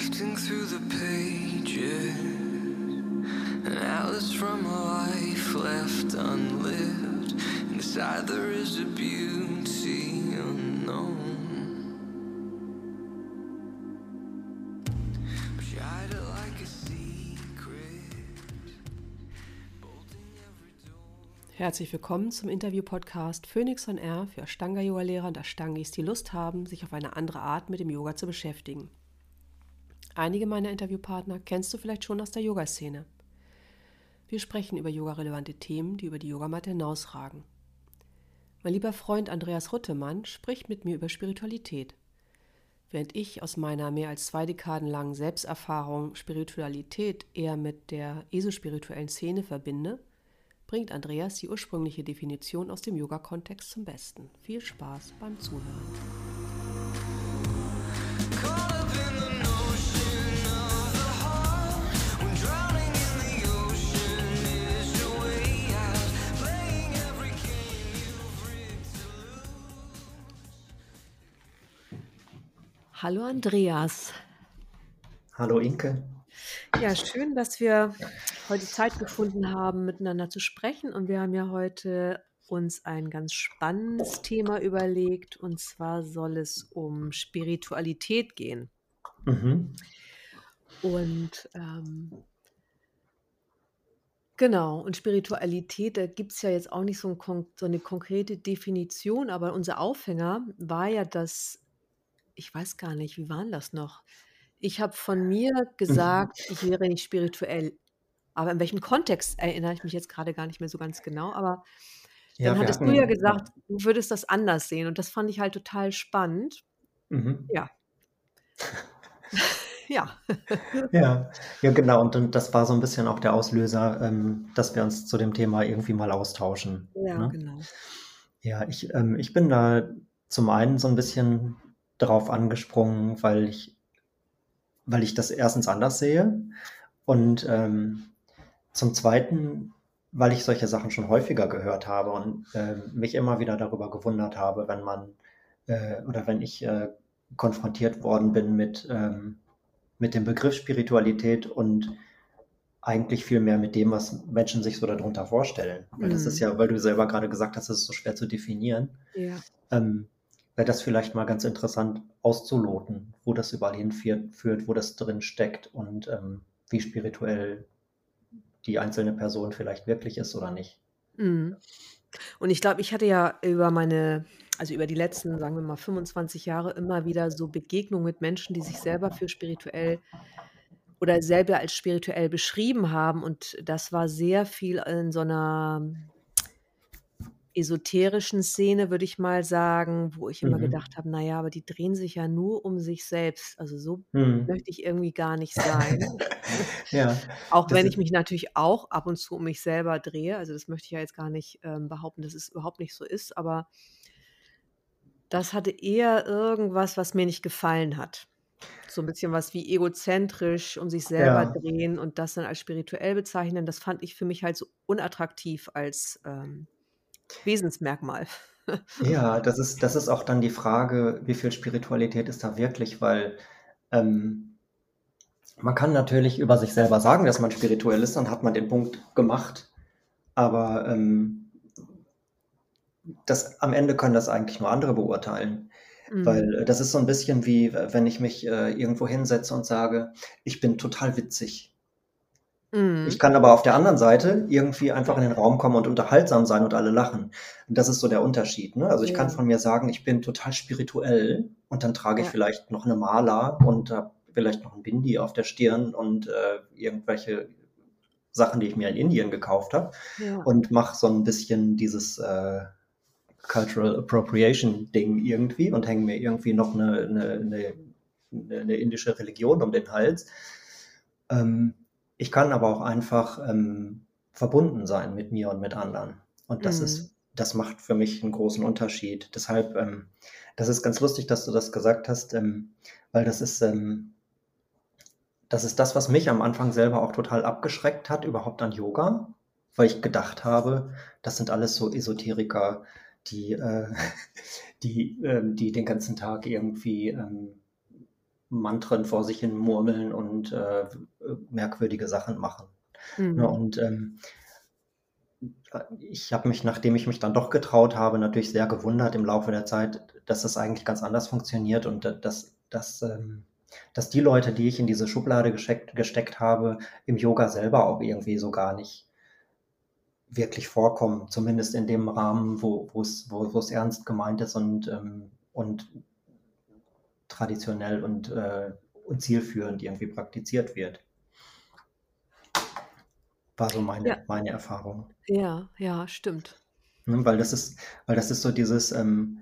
Drifting through the pages, an from a life left unlived. Inside there is a beauty unknown. Herzlich willkommen zum Interview-Podcast Phoenix on Air für Ashtanga-Yoga-Lehrer und Ashtangis, die Lust haben, sich auf eine andere Art mit dem Yoga zu beschäftigen. Einige meiner Interviewpartner kennst du vielleicht schon aus der Yoga-Szene. Wir sprechen über yogarelevante Themen, die über die Yogamatte hinausragen. Mein lieber Freund Andreas Ruttemann spricht mit mir über Spiritualität. Während ich aus meiner mehr als zwei Dekaden langen Selbsterfahrung Spiritualität eher mit der esospirituellen Szene verbinde, bringt Andreas die ursprüngliche Definition aus dem Yoga-Kontext zum Besten. Viel Spaß beim Zuhören. Hallo Andreas. Hallo Inke. Ja, schön, dass wir heute Zeit gefunden haben, miteinander zu sprechen. Und wir haben ja heute uns ein ganz spannendes Thema überlegt. Und zwar soll es um Spiritualität gehen. Mhm. Und ähm, genau, und Spiritualität, da gibt es ja jetzt auch nicht so, ein, so eine konkrete Definition, aber unser Aufhänger war ja das, ich weiß gar nicht, wie war denn das noch? Ich habe von mir gesagt, ich wäre nicht spirituell. Aber in welchem Kontext erinnere ich mich jetzt gerade gar nicht mehr so ganz genau. Aber dann hattest du hatten- ja gesagt, du würdest das anders sehen. Und das fand ich halt total spannend. Mhm. Ja. ja. Ja, ja, genau. Und, das war so ein bisschen auch der Auslöser, ähm, dass wir uns zu dem Thema irgendwie mal austauschen. Ja, ne? genau. Ja, ich, ähm, ich bin da zum einen so ein bisschen drauf angesprungen, weil ich, weil ich das erstens anders sehe und ähm, zum zweiten, weil ich solche Sachen schon häufiger gehört habe und ähm, mich immer wieder darüber gewundert habe, wenn man äh, oder wenn ich äh, konfrontiert worden bin mit, ähm, mit dem Begriff Spiritualität und eigentlich viel mehr mit dem, was Menschen sich so darunter vorstellen. Weil das Mhm. ist ja, weil du selber gerade gesagt hast, es ist so schwer zu definieren. Ja. Ähm, wäre das vielleicht mal ganz interessant auszuloten, wo das überall hinführt, führt, wo das drin steckt und ähm, wie spirituell die einzelne Person vielleicht wirklich ist oder nicht. Mhm. Und ich glaube, ich hatte ja über meine, also über die letzten, sagen wir mal, 25 Jahre immer wieder so Begegnungen mit Menschen, die sich selber für spirituell oder selber als spirituell beschrieben haben. Und das war sehr viel in so einer esoterischen Szene, würde ich mal sagen, wo ich immer Mhm. gedacht habe, naja, aber die drehen sich ja nur um sich selbst. Also so Hm. möchte ich irgendwie gar nicht sein. Ja, Auch wenn ich mich natürlich auch ab und zu um mich selber drehe. Also das möchte ich ja jetzt gar nicht ähm, behaupten, dass es überhaupt nicht so ist, aber das hatte eher irgendwas, was mir nicht gefallen hat. So ein bisschen was wie egozentrisch um sich selber Ja. drehen und das dann als spirituell bezeichnen. Das fand ich für mich halt so unattraktiv als ähm, Wesensmerkmal. Ja, das ist, das ist auch dann die Frage, wie viel Spiritualität ist da wirklich, weil ähm, man kann natürlich über sich selber sagen, dass man spirituell ist, dann hat man den Punkt gemacht, aber ähm, das, am Ende können das eigentlich nur andere beurteilen, Mhm. weil äh, das ist so ein bisschen wie, wenn ich mich äh, irgendwo hinsetze und sage, ich bin total witzig. Mhm. Ich kann aber auf der anderen Seite irgendwie einfach in den Raum kommen und unterhaltsam sein und alle lachen. Und das ist so der Unterschied. Ne? Also ich kann Ja. von mir sagen, ich bin total spirituell und dann trage ich Ja. vielleicht noch eine Maler und habe vielleicht noch ein Bindi auf der Stirn und äh, irgendwelche Sachen, die ich mir in Indien gekauft habe Ja. und mache so ein bisschen dieses äh, Cultural Appropriation Ding irgendwie und hänge mir irgendwie noch eine, eine, eine, eine indische Religion um den Hals. Ähm, ich kann aber auch einfach ähm, verbunden sein mit mir und mit anderen. Und das Mhm. ist, das macht für mich einen großen Unterschied. Deshalb, ähm, das ist ganz lustig, dass du das gesagt hast, ähm, weil das ist, ähm, das ist das, was mich am Anfang selber auch total abgeschreckt hat, überhaupt an Yoga, weil ich gedacht habe, das sind alles so Esoteriker, die, äh, die, ähm, die den ganzen Tag irgendwie ähm, Mantren vor sich hin murmeln und äh, merkwürdige Sachen machen. Mhm. Ne, und ähm, ich habe mich, nachdem ich mich dann doch getraut habe, natürlich sehr gewundert im Laufe der Zeit, dass das eigentlich ganz anders funktioniert und da- dass, dass, ähm, dass die Leute, die ich in diese Schublade gesteckt, gesteckt habe, im Yoga selber auch irgendwie so gar nicht wirklich vorkommen, zumindest in dem Rahmen, wo wo es wo, wo es ernst gemeint ist und, ähm, und traditionell und, äh, und zielführend irgendwie praktiziert wird. War so meine, Ja, meine Erfahrung. ja, ja, stimmt. Ne, weil das ist, weil das ist so dieses ähm,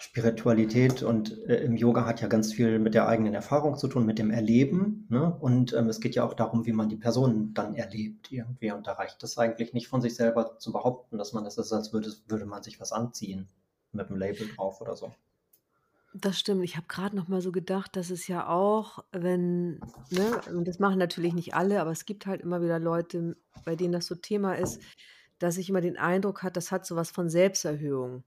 Spiritualität und äh, im Yoga hat ja ganz viel mit der eigenen Erfahrung zu tun, mit dem Erleben. Ne? Und ähm, es geht ja auch darum, wie man die Person dann erlebt irgendwie. Und da reicht es eigentlich nicht von sich selber zu behaupten, dass man das ist, als würde, würde man sich was anziehen mit einem Label drauf oder so. Das stimmt. Ich habe gerade noch mal so gedacht, dass es ja auch, wenn ne, und das machen natürlich nicht alle, aber es gibt halt immer wieder Leute, bei denen das so Thema ist, dass ich immer den Eindruck hat, das hat so was von Selbsterhöhung.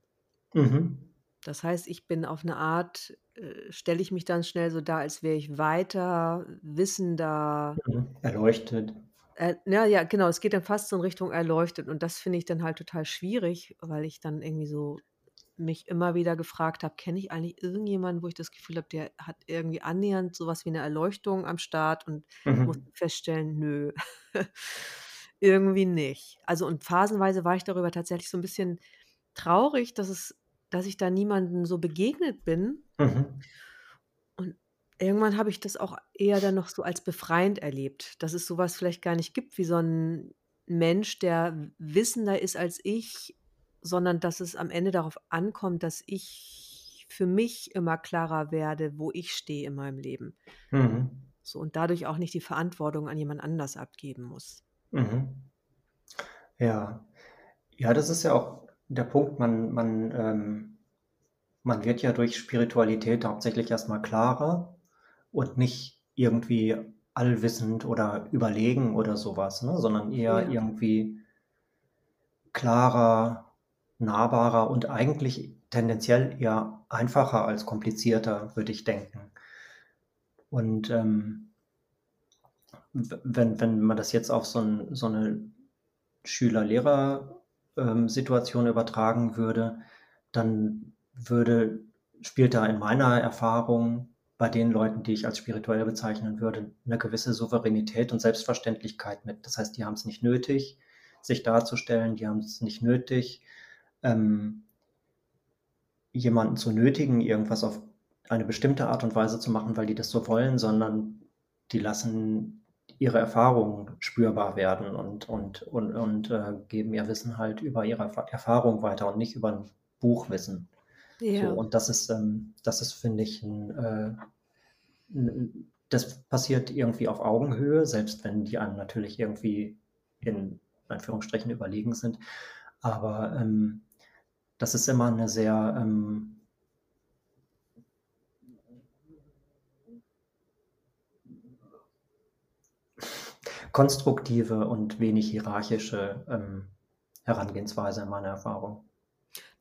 Mhm. Das heißt, ich bin auf eine Art äh, stelle ich mich dann schnell so dar, als wäre ich weiter, wissender. Mhm. Erleuchtet. Äh, ja, ja, genau, es geht dann fast so in Richtung erleuchtet und das finde ich dann halt total schwierig, weil ich dann irgendwie so mich immer wieder gefragt habe, kenne ich eigentlich irgendjemanden, wo ich das Gefühl habe, der hat irgendwie annähernd so was wie 'ne Erleuchtung am Start und muss Mhm. feststellen, nö, irgendwie nicht. Also, und phasenweise war ich darüber tatsächlich so 'n bisschen traurig, dass es dass ich da niemandem so begegnet bin. Mhm. Und irgendwann habe ich das auch eher dann noch so als befreiend erlebt, dass es so was vielleicht gar nicht gibt wie so 'n Mensch, der wissender ist als ich, sondern dass es am Ende darauf ankommt, dass ich für mich immer klarer werde, wo ich stehe in meinem Leben. Mhm. So und dadurch auch nicht die Verantwortung an jemand anders abgeben muss. Mhm. Ja. Ja, das ist ja auch der Punkt, man man, ähm man wird ja durch Spiritualität hauptsächlich erst mal klarer und nicht irgendwie allwissend oder überlegen oder so was, ne, sondern eher Ja. irgendwie klarer, nahbarer und eigentlich tendenziell eher einfacher als komplizierter, würde ich denken. Und, ähm wenn wenn man das jetzt auf so 'n so 'ne Schüler-Lehrer, ähm, übertragen würde, dann würde spielt da in meiner Erfahrung bei den Leuten, die ich als spirituell bezeichnen würde, 'ne gewisse Souveränität und Selbstverständlichkeit mit. Das heißt, die haben's nicht nötig, sich darzustellen, die haben's nicht nötig, ähm jemanden zu nötigen, irgendwas auf eine bestimmte Art und Weise zu machen, weil die das so wollen, sondern die lassen ihre Erfahrungen spürbar werden und und und und, äh, geben ihr Wissen halt über ihre Erfa Erfahrung weiter und nicht über 'n Buchwissen. So, Ja. und das ist, ähm das ist, finde ich, 'n, äh 'n 'n das passiert irgendwie auf Augenhöhe, selbst wenn die einem natürlich irgendwie in Anführungsstrichen überlegen sind. Aber, ähm, das ist immer 'ne sehr, ähm konstruktive und wenig hierarchische, ähm, Herangehensweise in meiner Erfahrung.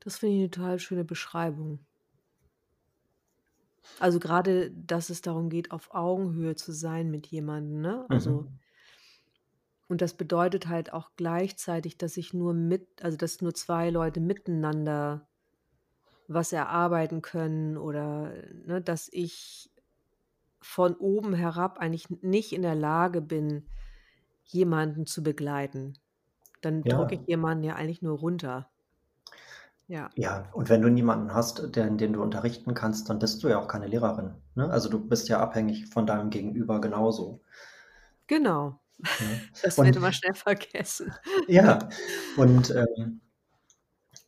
Das finde ich 'ne total schöne Beschreibung. Also, grade, dass es darum geht, auf Augenhöhe zu sein mit jemandem, ne? Also Mhm. Und das bedeutet halt auch gleichzeitig, dass ich nur mit also, dass nur 2 Leute miteinander was erarbeiten können oder, ne, dass ich von oben herab eigentlich nicht in der Lage bin, jemanden zu begleiten. Dann drücke ich Ja. jemanden ja eigentlich nur runter. Ja. Ja, und wenn du niemanden hast, den den du unterrichten kannst, dann bist du ja auch keine Lehrerin, ne? Also, du bist ja abhängig von deinem Gegenüber genauso. Genau. Das wird Und immer schnell vergessen. ja, und, ähm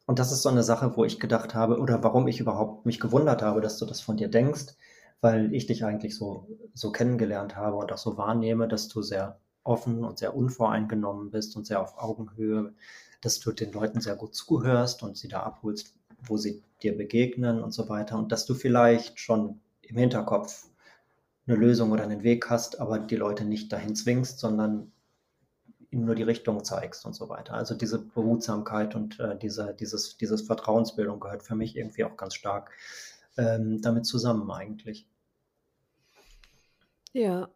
und das ist so 'ne Sache, wo ich gedacht habe oder warum ich überhaupt mich gewundert habe, dass du das von dir denkst, weil ich dich eigentlich so so kennengelernt habe und auch so wahrnehme, dass du sehr offen und sehr unvoreingenommen bist und sehr auf Augenhöhe, dass du den Leuten sehr gut zuhörst und sie da abholst, wo sie dir begegnen und so weiter. Und dass du vielleicht schon im Hinterkopf 'ne Lösung oder 'nen Weg hast, aber die Leute nicht dahin zwingst, sondern ihnen nur die Richtung zeigst und so weiter. Also, diese Behutsamkeit und, äh, diese dieses dieses Vertrauensbildung gehört für mich irgendwie auch ganz stark, ähm, damit zusammen eigentlich. Ja.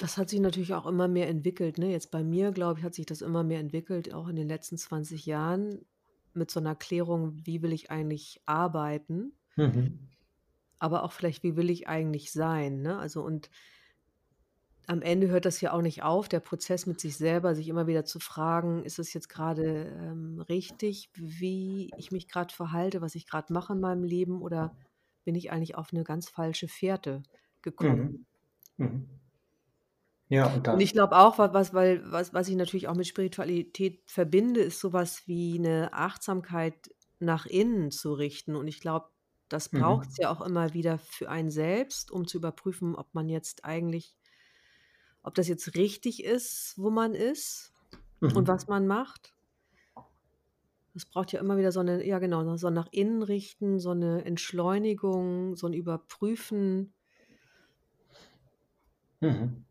Das hat sich natürlich auch immer mehr entwickelt, ne? Jetzt bei mir, glaube ich, hat sich das immer mehr entwickelt, auch in den letzten 20 Jahren mit so 'ner Klärung: Wie will ich eigentlich arbeiten? Mhm. Aber auch vielleicht, wie will ich eigentlich sein, ne? Also, und am Ende hört das ja auch nicht auf, der Prozess mit sich selber, sich immer wieder zu fragen: „Ist es jetzt grade, ähm, richtig, wie ich mich grad verhalte, was ich grad mache in meinem Leben, oder bin ich eigentlich auf 'ne ganz falsche Fährte gekommen?“ Mhm. Mhm. Ja, und Und ich glaube auch, wa was weil was was ich natürlich auch mit Spiritualität verbinde, ist so was wie 'ne Achtsamkeit nach innen zu richten. Und ich glaube, das braucht's Mhm. ja auch immer wieder für einen selbst, um zu überprüfen, ob man jetzt eigentlich ob das jetzt richtig ist, wo man ist und Mhm. was man macht. Es braucht ja immer wieder so 'ne ja genau, so 'n nach innen richten, so 'ne Entschleunigung, so 'n Überprüfen. Mhm.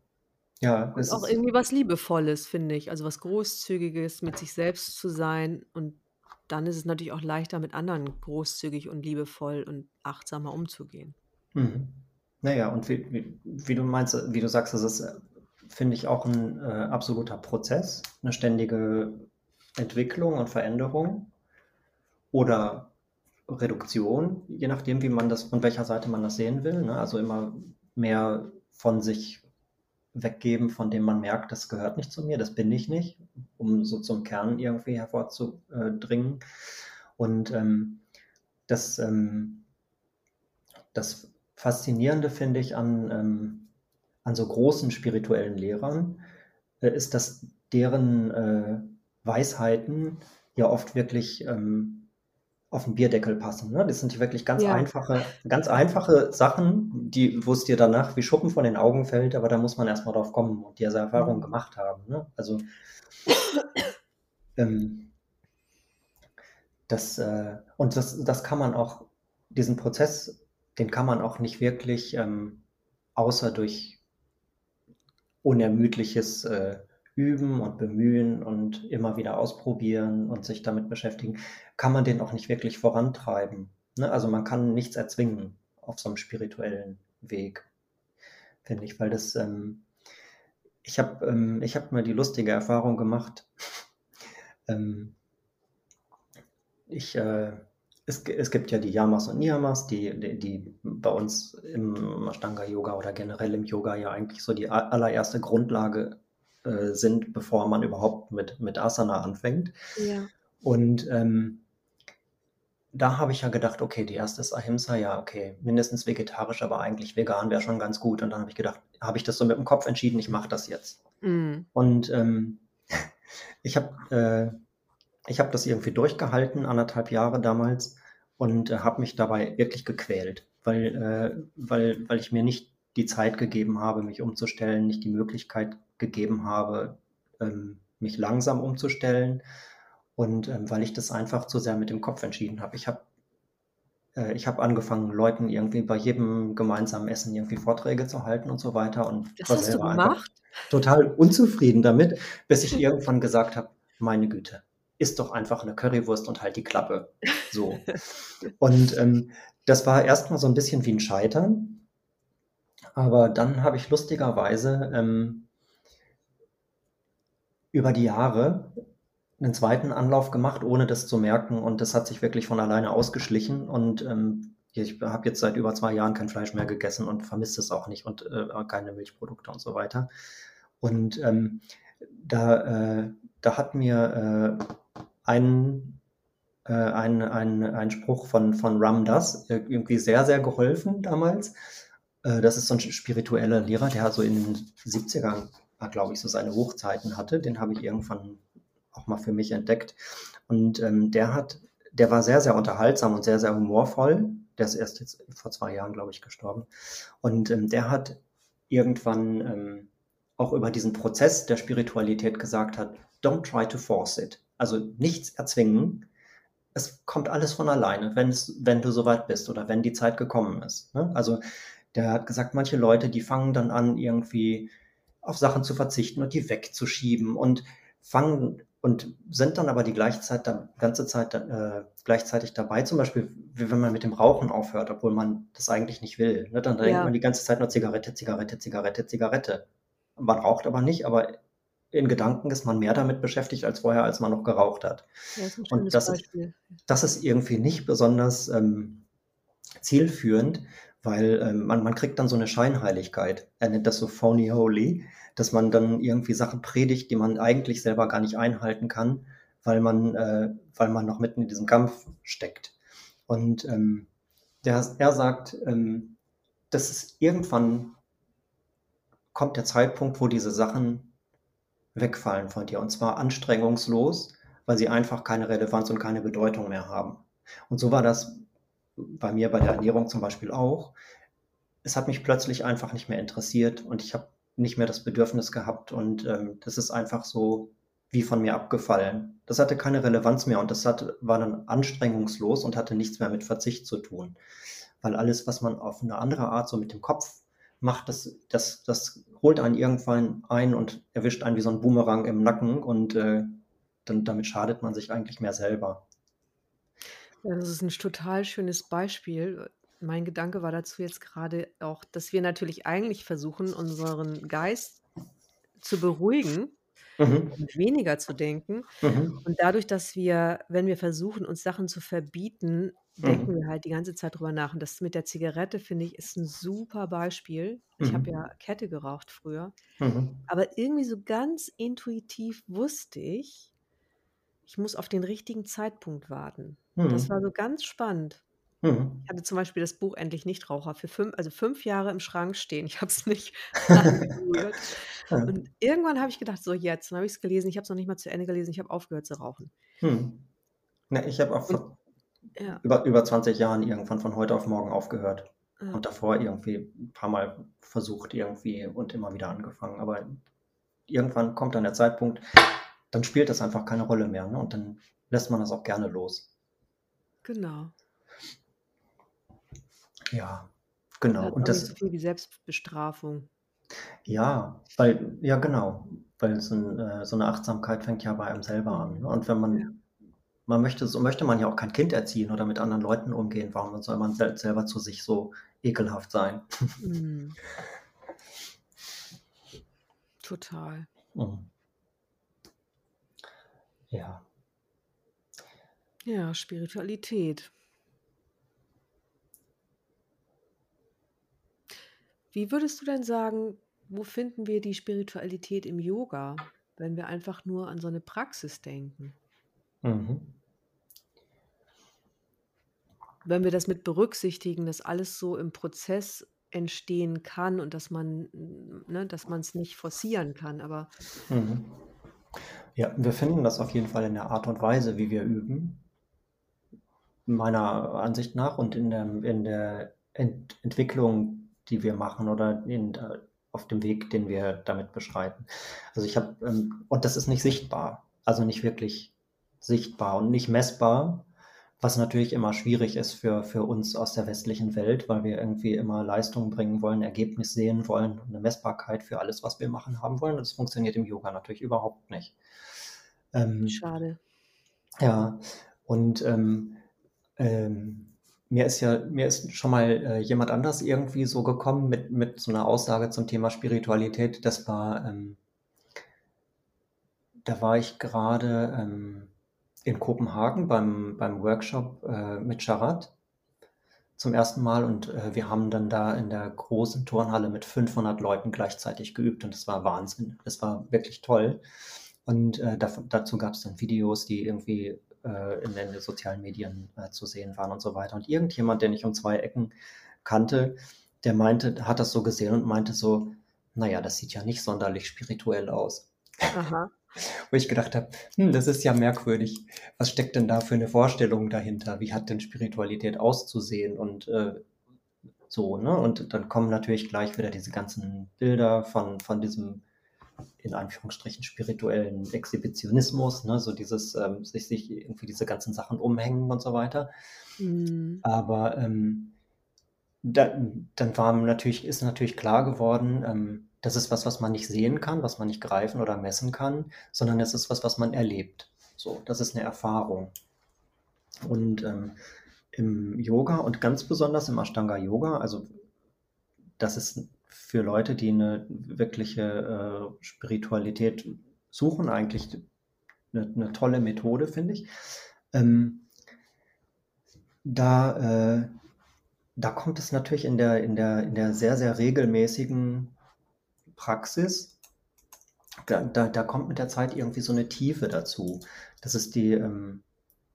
Ja, Und es auch ist irgendwie was Liebevolles, finde ich, also was Großzügiges, mit sich selbst zu sein. Und dann ist es natürlich auch leichter, mit anderen großzügig und liebevoll und achtsamer umzugehen. Mhm. Na ja, und wie wie wie du meinst wie du sagst, das ist, äh, finde ich, auch 'n, äh, absoluter Prozess, 'ne ständige Entwicklung und Veränderung oder Reduktion, je nachdem, wie man das von welcher Seite man das sehen will, ne? Also, immer mehr von sich weggeben, von dem man merkt, das gehört nicht zu mir, das bin ich nicht, um so zum Kern irgendwie hervorzu äh, dringen. Und, ähm, das, ähm das Faszinierende finde ich an, ähm an so großen spirituellen Lehrern, äh, ist, dass deren, äh, Weisheiten ja oft wirklich, ähm, auf 'n Bierdeckel passen, ne? Das sind wirklich ganz Ja. einfache ganz einfache Sachen, die wo's dir danach wie Schuppen von den Augen fällt, aber da muss man erst mal drauf kommen und diese Erfahrung Mhm. gemacht haben, ne? Also ähm das, äh und das das kann man auch diesen Prozess, den kann man auch nicht wirklich, ähm, außer durch unermüdliches, äh, Üben und Bemühen und immer wieder ausprobieren und sich damit beschäftigen, kann man den auch nicht wirklich vorantreiben, ne? Also, man kann nichts erzwingen auf so 'nem spirituellen Weg, finde ich, weil das, ähm ich habe ähm, ich habe mal die lustige Erfahrung gemacht, ähm ich, äh es es gibt ja die Yamas und Niyamas, die die die bei uns im Ashtanga-Yoga oder generell im Yoga ja eigentlich so die allererste Grundlage, äh, sind, bevor man überhaupt mit mit Asana anfängt. Ja. Und, ähm da habe ich ja gedacht: „Okay, die erste ist Ahimsa, ja, okay, mindestens vegetarisch, aber eigentlich vegan wäre schon ganz gut.“ Und dann habe ich gedacht habe ich das so mit'm Kopf entschieden: „Ich mache das jetzt.“ Mhm. Und, ähm, ich habe äh, ich habe das irgendwie durchgehalten, 1 1/2 Jahre damals und, äh, habe mich dabei wirklich gequält, weil äh, weil weil ich mir nicht die Zeit gegeben habe, mich umzustellen, nicht die Möglichkeit gegeben habe, ähm, mich langsam umzustellen. Und, ähm, weil ich das einfach zu sehr mit dem Kopf entschieden habe. Ich habe äh, ich habe angefangen, Leuten irgendwie bei jedem gemeinsamen Essen irgendwie Vorträge zu halten und so weiter. Und Das war selber einfach total unzufrieden damit, bis ich irgendwann gesagt habe: „Meine Güte, iss doch einfach 'ne Currywurst und halt die Klappe“, so. Und, ähm, das war erst mal so 'n bisschen wie 'n Scheitern, aber dann habe ich lustigerweise, ähm über die Jahre 'nen 2. Anlauf gemacht, ohne das zu merken und das hat sich wirklich von alleine ausgeschlichen und, ähm, ich habe jetzt seit über 2 Jahren kein Fleisch mehr gegessen und vermisse es auch nicht und, äh, keine Milchprodukte und so weiter. Und, ähm, da äh, da hat mir, äh, ein äh, ein ein ein Spruch von von Ram Dass ir irgendwie sehr, sehr geholfen damals. Äh, das ist so 'n sch spiritueller Lehrer, der so in den 70ern, ah, glaube ich, so seine Hochzeiten hatte. Den habe ich irgendwann auch mal für mich entdeckt. Und, ähm, der hat der war sehr, sehr unterhaltsam und sehr, sehr humorvoll. Der ist erst jetzt vor 2 Jahren, glaube ich, gestorben. Und, ähm, der hat irgendwann, ähm, auch über diesen Prozess der Spiritualität gesagt hat: „Don't try to force it.“ Also, nichts erzwingen. Es kommt alles von alleine, wenn's wenn du so weit bist oder wenn die Zeit gekommen ist, ne? Also, der hat gesagt, manche Leute, die fangen dann an, irgendwie auf Sachen zu verzichten und die wegzuschieben und fangen und sind dann aber die gleiche Zeit, da, ganze Zeit äh, gleichzeitig dabei, zum Beispiel, wie wenn man mit dem Rauchen aufhört, obwohl man das eigentlich nicht will. Ne? Dann denkt Ja. man die ganze Zeit nur Zigarette, Zigarette, Zigarette, Zigarette. Man raucht aber nicht, aber in Gedanken ist man mehr damit beschäftigt als vorher, als man noch geraucht hat. Ja, ein Und das ist, das ist irgendwie nicht besonders ähm, zielführend, weil ähm, man, man kriegt dann so eine Scheinheiligkeit. Er nennt das so phony holy, dass man dann irgendwie Sachen predigt, die man eigentlich selber gar nicht einhalten kann, weil man, äh, weil man noch mitten in diesem Kampf steckt. Und ähm, der, er sagt, ähm, dass es irgendwann kommt der Zeitpunkt, wo diese Sachen wegfallen von dir und zwar anstrengungslos, weil sie einfach keine Relevanz und keine Bedeutung mehr haben. Und so war das bei mir bei der Ernährung zum Beispiel auch. Es hat mich plötzlich einfach nicht mehr interessiert und ich habe nicht mehr das Bedürfnis gehabt und ähm, das ist einfach so wie von mir abgefallen. Das hatte keine Relevanz mehr und das hat, war dann anstrengungslos und hatte nichts mehr mit Verzicht zu tun. Weil alles, was man auf eine andere Art so mit dem Kopf macht, das, das, das holt einen irgendwann ein und erwischt einen wie so ein Boomerang im Nacken und äh, dann, damit schadet man sich eigentlich mehr selber. Ja, das ist ein total schönes Beispiel. Mein Gedanke war dazu jetzt gerade auch, dass wir natürlich eigentlich versuchen, unseren Geist zu beruhigen Mhm. und weniger zu denken. Mhm. Und dadurch, dass wir, wenn wir versuchen, uns Sachen zu verbieten, denken Mhm. wir halt die ganze Zeit drüber nach. Und das mit der Zigarette, finde ich, ist ein super Beispiel. Ich habe Mhm. ja Kette geraucht früher. Mhm. Aber irgendwie so ganz intuitiv wusste ich, ich muss auf den richtigen Zeitpunkt warten. Das Mhm. war so ganz spannend. Mhm. Ich hatte zum Beispiel das Buch Endlich Nichtraucher für fünf, also fünf Jahre im Schrank stehen. Ich habe es nicht angerührt. Und irgendwann habe ich gedacht, so jetzt, dann habe ich es gelesen. Ich habe es noch nicht mal zu Ende gelesen. Ich habe aufgehört zu rauchen. Hm. Na, ich habe auch Und vor ja, über, über 20 Jahren irgendwann von heute auf morgen aufgehört. ja, Und davor irgendwie ein paar Mal versucht irgendwie und immer wieder angefangen. Aber irgendwann kommt dann der Zeitpunkt, dann spielt das einfach keine Rolle mehr. Ne? Und dann lässt man das auch gerne los. Genau. Ja, genau. Und nicht so das, viel wie Selbstbestrafung. ja, weil, ja, genau. Weil so, ein, äh, so eine Achtsamkeit fängt ja bei einem selber an. Ne? Und wenn Ja. man, man möchte, so möchte man ja auch kein Kind erziehen oder mit anderen Leuten umgehen. Warum soll man sel selber zu sich so ekelhaft sein? Mhm. Total. Mhm. Ja. Ja, Spiritualität. Wie würdest du denn sagen, wo finden wir die Spiritualität im Yoga, wenn wir einfach nur an so eine Praxis denken? Mhm. Wenn wir das mit berücksichtigen, dass alles so im Prozess entstehen kann und dass man, ne, dass man es nicht forcieren kann, aber Mhm. Ja, wir finden das auf jeden Fall in der Art und Weise, wie wir üben, meiner Ansicht nach und in der, in der Ent Entwicklung, die wir machen oder in, auf dem Weg, den wir damit beschreiten. Also ich habe, ähm, und das ist nicht sichtbar, also nicht wirklich sichtbar und nicht messbar, was natürlich immer schwierig ist für, für uns aus der westlichen Welt, weil wir irgendwie immer Leistung bringen wollen, Ergebnis sehen wollen, eine Messbarkeit für alles, was wir machen haben wollen. Und das funktioniert im Yoga natürlich überhaupt nicht. Ähm, schade. ja, und ähm, ähm, mir ist ja, mir ist schon mal äh, jemand anders irgendwie so gekommen mit, mit so einer Aussage zum Thema Spiritualität. Das war, ähm, da war ich gerade ähm, in Kopenhagen beim, beim Workshop äh, mit Charat zum ersten Mal und äh, wir haben dann da in der großen Turnhalle mit 500 Leuten gleichzeitig geübt und das war Wahnsinn. Das war wirklich toll. Und äh, dazu gab es dann Videos, die irgendwie äh, in den sozialen Medien äh, zu sehen waren und so weiter. Und irgendjemand, den ich um zwei Ecken kannte, der meinte, hat das so gesehen und meinte so, naja, das sieht ja nicht sonderlich spirituell aus. Aha. Wo ich gedacht habe, hm, das ist ja merkwürdig. Was steckt denn da für eine Vorstellung dahinter? Wie hat denn Spiritualität auszusehen? Und äh, so, ne? Und dann kommen natürlich gleich wieder diese ganzen Bilder von, von diesem, in Anführungsstrichen, spirituellen Exhibitionismus, ne? So dieses, ähm, sich, sich irgendwie diese ganzen Sachen umhängen und so weiter. Mhm. Aber ähm, da, dann war natürlich, ist natürlich klar geworden, ähm, das ist was, was man nicht sehen kann, was man nicht greifen oder messen kann, sondern es ist was, was man erlebt. So, das ist eine Erfahrung. Und ähm, im Yoga und ganz besonders im Ashtanga Yoga, also das ist für Leute, die eine wirkliche äh, Spiritualität suchen, eigentlich eine, eine tolle Methode, finde ich. Ähm, da, äh, da kommt es natürlich in der, in der, in der sehr, sehr regelmäßigen Praxis, da, da, da kommt mit der Zeit irgendwie so eine Tiefe dazu. Das ist die, ähm,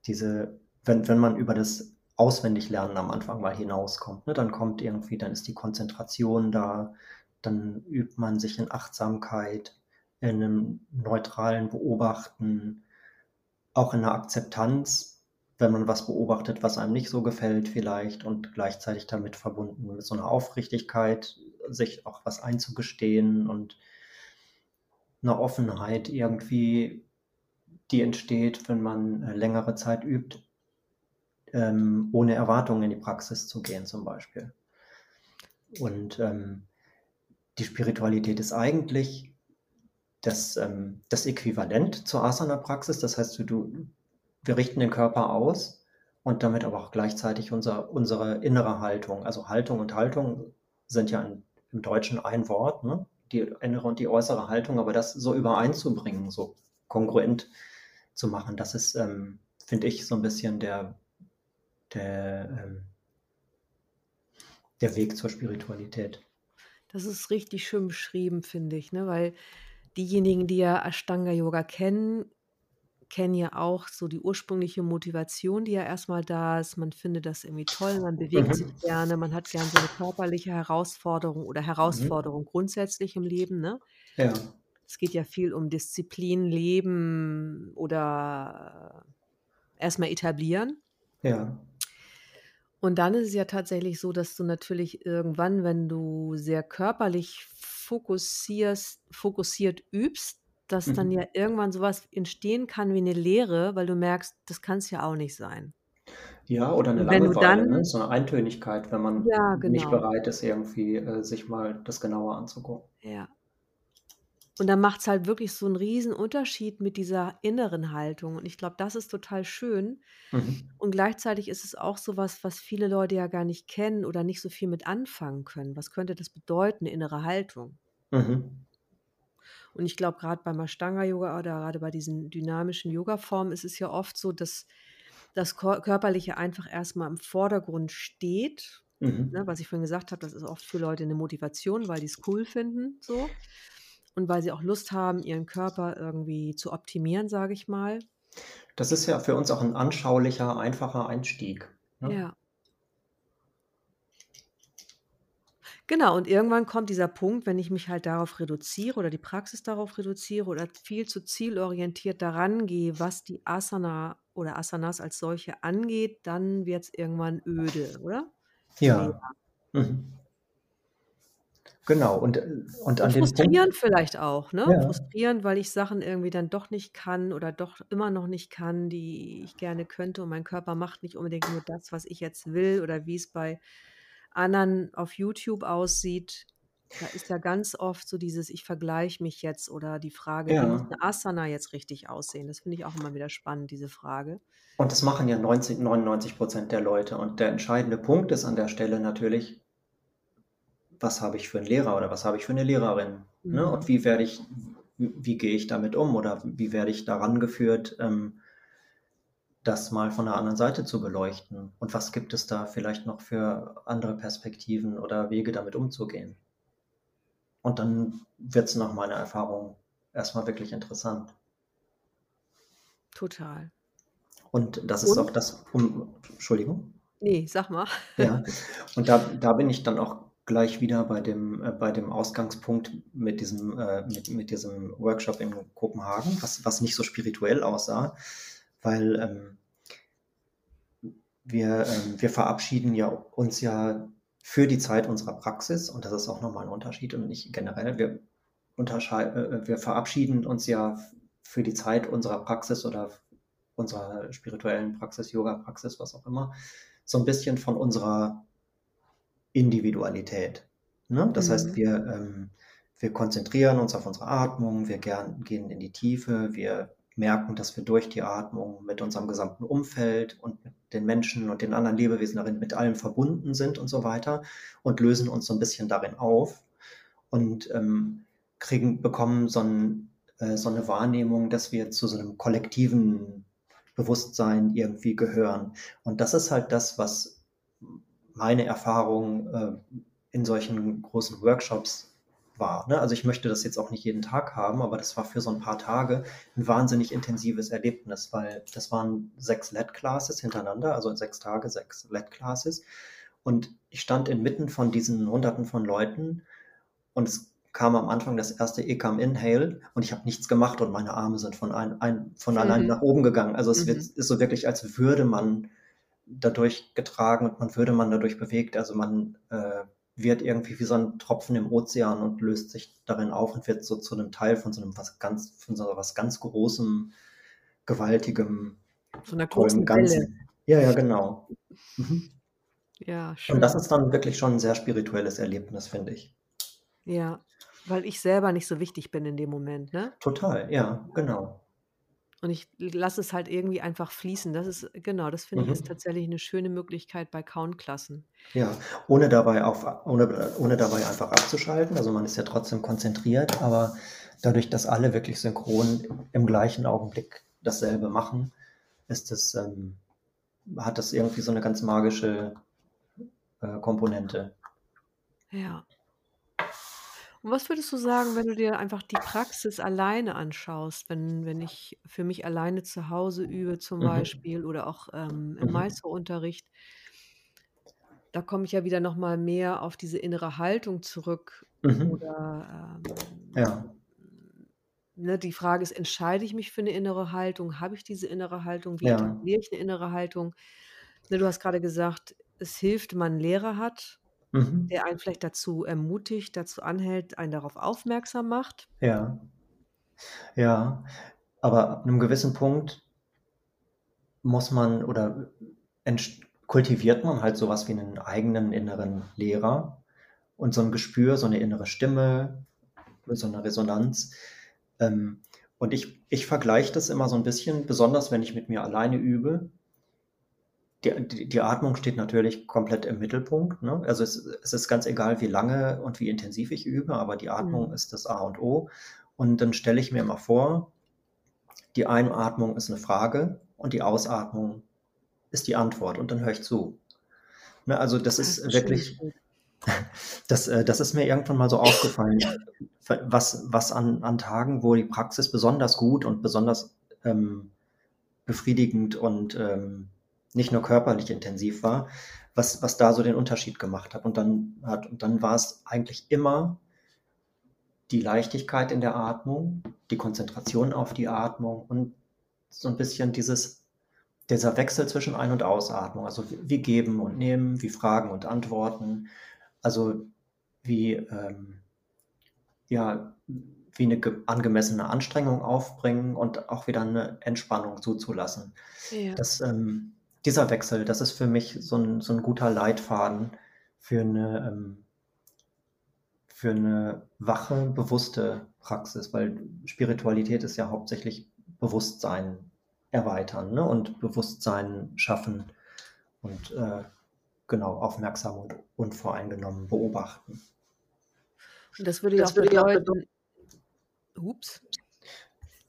diese, wenn, wenn man über das Auswendiglernen am Anfang mal hinauskommt, ne, dann kommt irgendwie, dann ist die Konzentration da, dann übt man sich in Achtsamkeit, in einem neutralen Beobachten, auch in einer Akzeptanz, wenn man was beobachtet, was einem nicht so gefällt vielleicht und gleichzeitig damit verbunden mit so einer Aufrichtigkeit, sich auch was einzugestehen und einer Offenheit irgendwie, die entsteht, wenn man äh, längere Zeit übt, ähm, ohne Erwartungen in die Praxis zu gehen zum Beispiel. Und ähm, die Spiritualität ist eigentlich das, ähm, das Äquivalent zur Asana-Praxis. Das heißt, du, wir richten den Körper aus und damit aber auch gleichzeitig unser, unsere innere Haltung. Also Haltung und Haltung sind ja in, im Deutschen ein Wort, ne? die innere und die äußere Haltung, aber das so übereinzubringen, so kongruent zu machen, das ist, ähm, finde ich, so ein bisschen der, der, ähm, der Weg zur Spiritualität. Das ist richtig schön beschrieben, finde ich, ne? weil diejenigen, die ja Ashtanga-Yoga kennen, kennen ja auch so die ursprüngliche Motivation, die ja erstmal da ist. Man findet das irgendwie toll, man bewegt Mhm. sich gerne, man hat gern so eine körperliche Herausforderung oder Mhm. Herausforderung grundsätzlich im Leben. Ne? Ja, Es geht ja viel um Disziplin, Leben oder erstmal etablieren. ja, Und dann ist es ja tatsächlich so, dass du natürlich irgendwann, wenn du sehr körperlich fokussierst, fokussiert übst, dass dann mhm. ja irgendwann sowas entstehen kann wie eine Leere, weil du merkst, das kann es ja auch nicht sein. Ja, oder eine Und wenn du Langeweile, ne? dann, So eine Eintönigkeit, wenn man ja, nicht genau, bereit ist, irgendwie äh, sich mal das genauer anzugucken. ja. Und dann macht es halt wirklich so einen riesen Unterschied mit dieser inneren Haltung. Und ich glaube, das ist total schön. Mhm. Und gleichzeitig ist es auch so was, was viele Leute ja gar nicht kennen oder nicht so viel mit anfangen können. Was könnte das bedeuten, innere Haltung? Mhm. Und ich glaube, gerade beim Ashtanga-Yoga oder gerade bei diesen dynamischen Yoga-Formen ist es ja oft so, dass das Kor Körperliche einfach erstmal im Vordergrund steht. Mhm. Ne, was ich vorhin gesagt habe, das ist oft für Leute eine Motivation, weil die es cool finden, so. Und weil sie auch Lust haben, ihren Körper irgendwie zu optimieren, sage ich mal. Das ist ja für uns auch ein anschaulicher, einfacher Einstieg. Ne? Ja. Genau, und irgendwann kommt dieser Punkt, wenn ich mich halt darauf reduziere oder die Praxis darauf reduziere oder viel zu zielorientiert daran gehe, was die Asana oder Asanas als solche angeht, dann wird es irgendwann öde, oder? Leer. Ja. Mhm. Genau. Und, und an Und frustrierend vielleicht auch, ne? ja, Frustrierend, weil ich Sachen irgendwie dann doch nicht kann oder doch immer noch nicht kann, die ich gerne könnte und mein Körper macht nicht unbedingt nur das, was ich jetzt will oder wie es bei anderen auf YouTube aussieht. Da ist ja ganz oft so dieses, ich vergleiche mich jetzt oder die Frage, wie muss ja. eine Asana jetzt richtig aussehen? Das finde ich auch immer wieder spannend, diese Frage. Und das machen ja 90, 99 Prozent der Leute. Und der entscheidende Punkt ist an der Stelle natürlich, was habe ich für einen Lehrer oder was habe ich für eine Lehrerin? Ne? Mhm. Und wie werde ich, wie, wie gehe ich damit um oder wie werde ich daran geführt, ähm, das mal von der anderen Seite zu beleuchten? Und was gibt es da vielleicht noch für andere Perspektiven oder Wege, damit umzugehen? Und dann wird es nach meiner Erfahrung erstmal wirklich interessant. Total. Und das ist auch Und? das, um, Entschuldigung. Nee, sag mal. Ja, und da, da bin ich dann auch gleich wieder bei dem, äh, bei dem Ausgangspunkt mit diesem, äh, mit, mit diesem Workshop in Kopenhagen, was, was nicht so spirituell aussah, weil ähm, wir, ähm, wir verabschieden ja uns ja für die Zeit unserer Praxis, und das ist auch nochmal ein Unterschied und nicht generell, wir, unterschei- äh, wir verabschieden uns ja für die Zeit unserer Praxis oder unserer spirituellen Praxis, Yoga-Praxis, was auch immer, so ein bisschen von unserer Individualität. Ne? Das heißt, Mhm. wir, ähm, wir konzentrieren uns auf unsere Atmung, wir gern, gehen in die Tiefe, wir merken, dass wir durch die Atmung mit unserem gesamten Umfeld und mit den Menschen und den anderen Lebewesen darin mit allem verbunden sind und so weiter und lösen uns so ein bisschen darin auf und ähm, kriegen, bekommen so, ein, äh, so eine Wahrnehmung, dass wir zu so einem kollektiven Bewusstsein irgendwie gehören. Und das ist halt das, was meine Erfahrung äh, in solchen großen Workshops war. Ne? Also ich möchte das jetzt auch nicht jeden Tag haben, aber das war für so ein paar Tage ein wahnsinnig intensives Erlebnis, weil das waren sechs LED-Classes hintereinander, also sechs Tage, sechs LED-Classes. Und ich stand inmitten von diesen Hunderten von Leuten und es kam am Anfang das erste Ekam Inhale und ich habe nichts gemacht und meine Arme sind von, ein, ein, von allein Mhm. nach oben gegangen. Also es Mhm. wird, ist so wirklich, als würde man dadurch getragen und man würde man dadurch bewegt. Also man äh, wird irgendwie wie so ein Tropfen im Ozean und löst sich darin auf und wird so zu einem Teil von so einem was ganz, von so was ganz Großem, Gewaltigem, So einer großen Welle. Ganzen. Ja, ja, genau. Mhm. Ja, Und schön. das ist dann wirklich schon ein sehr spirituelles Erlebnis, finde ich. Ja, weil ich selber nicht so wichtig bin in dem Moment, ne? Total, ja, genau. Und ich lasse es halt irgendwie einfach fließen. Das ist, genau, das finde ich ist Mhm. tatsächlich eine schöne Möglichkeit bei Count-Klassen. Ja, ohne dabei auf, ohne, ohne dabei einfach abzuschalten. Also man ist ja trotzdem konzentriert, aber dadurch, dass alle wirklich synchron im gleichen Augenblick dasselbe machen, ist es, ähm, hat das irgendwie so eine ganz magische äh, Komponente. Ja. Und was würdest du sagen, wenn du dir einfach die Praxis alleine anschaust, wenn, wenn ich für mich alleine zu Hause übe zum Mhm. Beispiel oder auch ähm, im Mhm. Meisterunterricht, da komme ich ja wieder nochmal mehr auf diese innere Haltung zurück Mhm. oder ähm, Ja, ne, die Frage ist, entscheide ich mich für eine innere Haltung? Habe ich diese innere Haltung? Wie ja, etabliere ich eine innere Haltung? Ne, du hast gerade gesagt, es hilft, wenn man einen Lehrer hat, mhm. der einen vielleicht dazu ermutigt, dazu anhält, einen darauf aufmerksam macht. Ja, ja. Aber ab einem gewissen Punkt muss man oder entst- kultiviert man halt sowas wie einen eigenen inneren Lehrer und so ein Gespür, so eine innere Stimme, so eine Resonanz. Ähm, und ich, ich vergleiche das immer so ein bisschen, besonders wenn ich mit mir alleine übe. Die, die, Atmung steht natürlich komplett im Mittelpunkt. Ne? Also es, es ist ganz egal, wie lange und wie intensiv ich übe, aber die Atmung Mhm. ist das A und O. Und dann stelle ich mir immer vor, die Einatmung ist eine Frage und die Ausatmung ist die Antwort und dann höre ich zu. Ne, also das Das ist ist wirklich, das, äh, das ist mir irgendwann mal so aufgefallen, was, was an, an Tagen, wo die Praxis besonders gut und besonders ähm, befriedigend und ähm, nicht nur körperlich intensiv war, was, was da so den Unterschied gemacht hat. Und dann hat, und dann war es eigentlich immer die Leichtigkeit in der Atmung, die Konzentration auf die Atmung und so ein bisschen dieses, dieser Wechsel zwischen Ein- und Ausatmung. Also wie, geben und nehmen, wie fragen und antworten. Also wie, ähm, ja, wie eine ge- angemessene Anstrengung aufbringen und auch wieder eine Entspannung zuzulassen. Ja. Das, ähm, dieser Wechsel, das ist für mich so ein, so ein guter Leitfaden für eine, ähm, für eine wache, bewusste Praxis, weil Spiritualität ist ja hauptsächlich Bewusstsein erweitern ne? und Bewusstsein schaffen und äh, genau aufmerksam und unvoreingenommen beobachten. Und das würde ja auch Das auch bedeuten, ups,